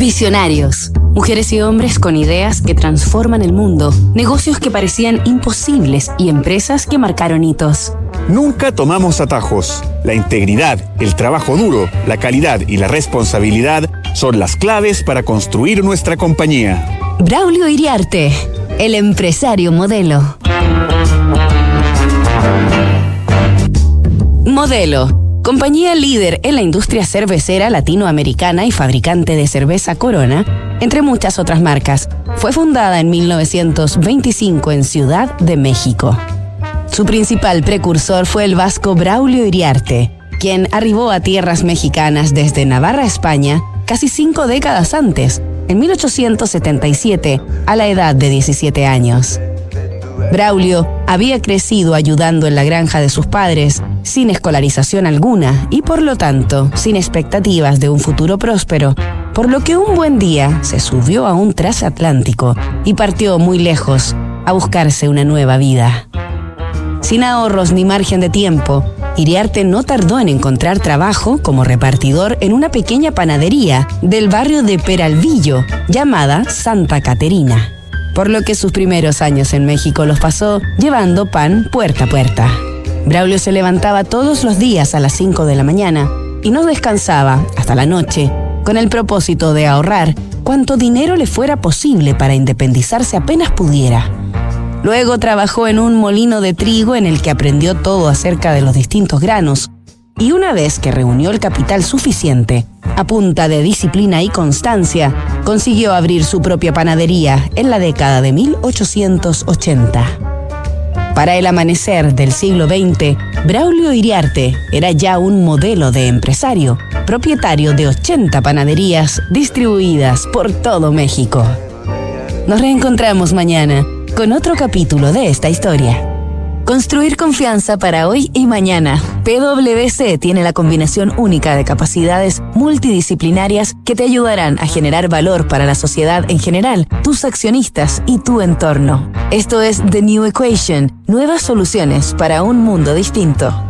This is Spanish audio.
Visionarios. Mujeres y hombres con ideas que transforman el mundo, negocios que parecían imposibles y empresas que marcaron hitos. Nunca tomamos atajos. La integridad, el trabajo duro, la calidad y la responsabilidad son las claves para construir nuestra compañía. Braulio Iriarte, el empresario modelo. Modelo compañía líder en la industria cervecera latinoamericana y fabricante de cerveza Corona, entre muchas otras marcas. Fue fundada en 1925 en Ciudad de México. Su principal precursor fue el vasco Braulio Iriarte, quien arribó a tierras mexicanas desde Navarra, España, casi cinco décadas antes, en 1877, a la edad de 17 años. Braulio había crecido ayudando en la granja de sus padres, sin escolarización alguna y por lo tanto sin expectativas de un futuro próspero, por lo que un buen día se subió a un transatlántico y partió muy lejos a buscarse una nueva vida. Sin ahorros ni margen de tiempo, Iriarte no tardó en encontrar trabajo como repartidor en una pequeña panadería del barrio de Peralvillo llamada Santa Caterina por lo que sus primeros años en México los pasó llevando pan puerta a puerta. Braulio se levantaba todos los días a las 5 de la mañana y no descansaba hasta la noche con el propósito de ahorrar cuanto dinero le fuera posible para independizarse apenas pudiera. Luego trabajó en un molino de trigo en el que aprendió todo acerca de los distintos granos y una vez que reunió el capital suficiente, a punta de disciplina y constancia, consiguió abrir su propia panadería en la década de 1880. Para el amanecer del siglo XX, Braulio Iriarte era ya un modelo de empresario, propietario de 80 panaderías distribuidas por todo México. Nos reencontramos mañana con otro capítulo de esta historia. Construir confianza para hoy y mañana. PwC tiene la combinación única de capacidades multidisciplinarias que te ayudarán a generar valor para la sociedad en general, tus accionistas y tu entorno. Esto es The New Equation, nuevas soluciones para un mundo distinto.